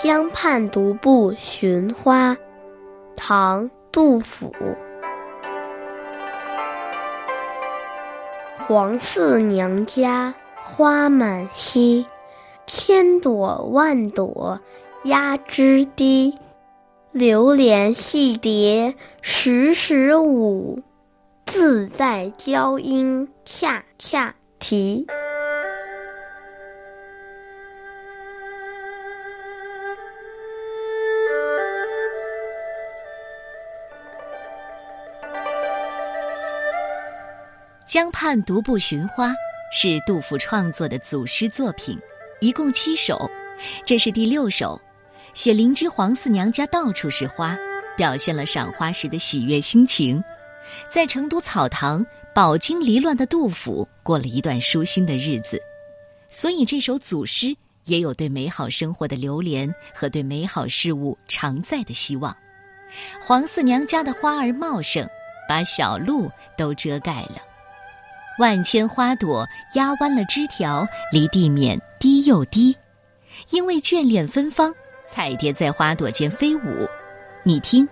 江畔独步寻花，唐·杜甫。黄四娘家花满蹊，千朵万朵压枝低。流连戏蝶时时舞，自在娇莺恰恰啼。江畔独步寻花是杜甫创作的组诗作品，一共七首，这是第六首，写邻居黄四娘家到处是花，表现了赏花时的喜悦心情。在成都草堂饱经离乱的杜甫过了一段舒心的日子，所以这首组诗也有对美好生活的留恋和对美好事物常在的希望。黄四娘家的花儿茂盛，把小路都遮盖了。万千花朵压弯了枝条，离地面低又低，因为眷恋芬芳，彩蝶在花朵间飞舞。你听，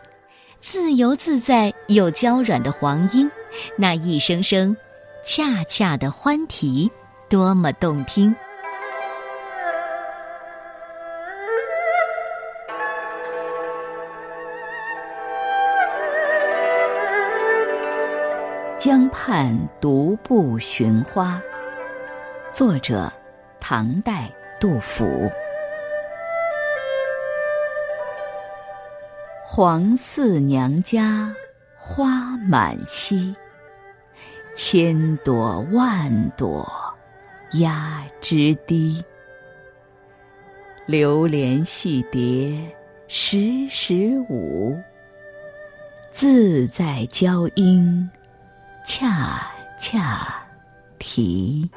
自由自在又娇软的黄莺，那一声声恰恰的欢啼，多么动听！江畔独步寻花，作者唐代杜甫。黄四娘家花满蹊，千朵万朵压枝低。流连戏蝶时时舞，自在娇莺。恰恰啼。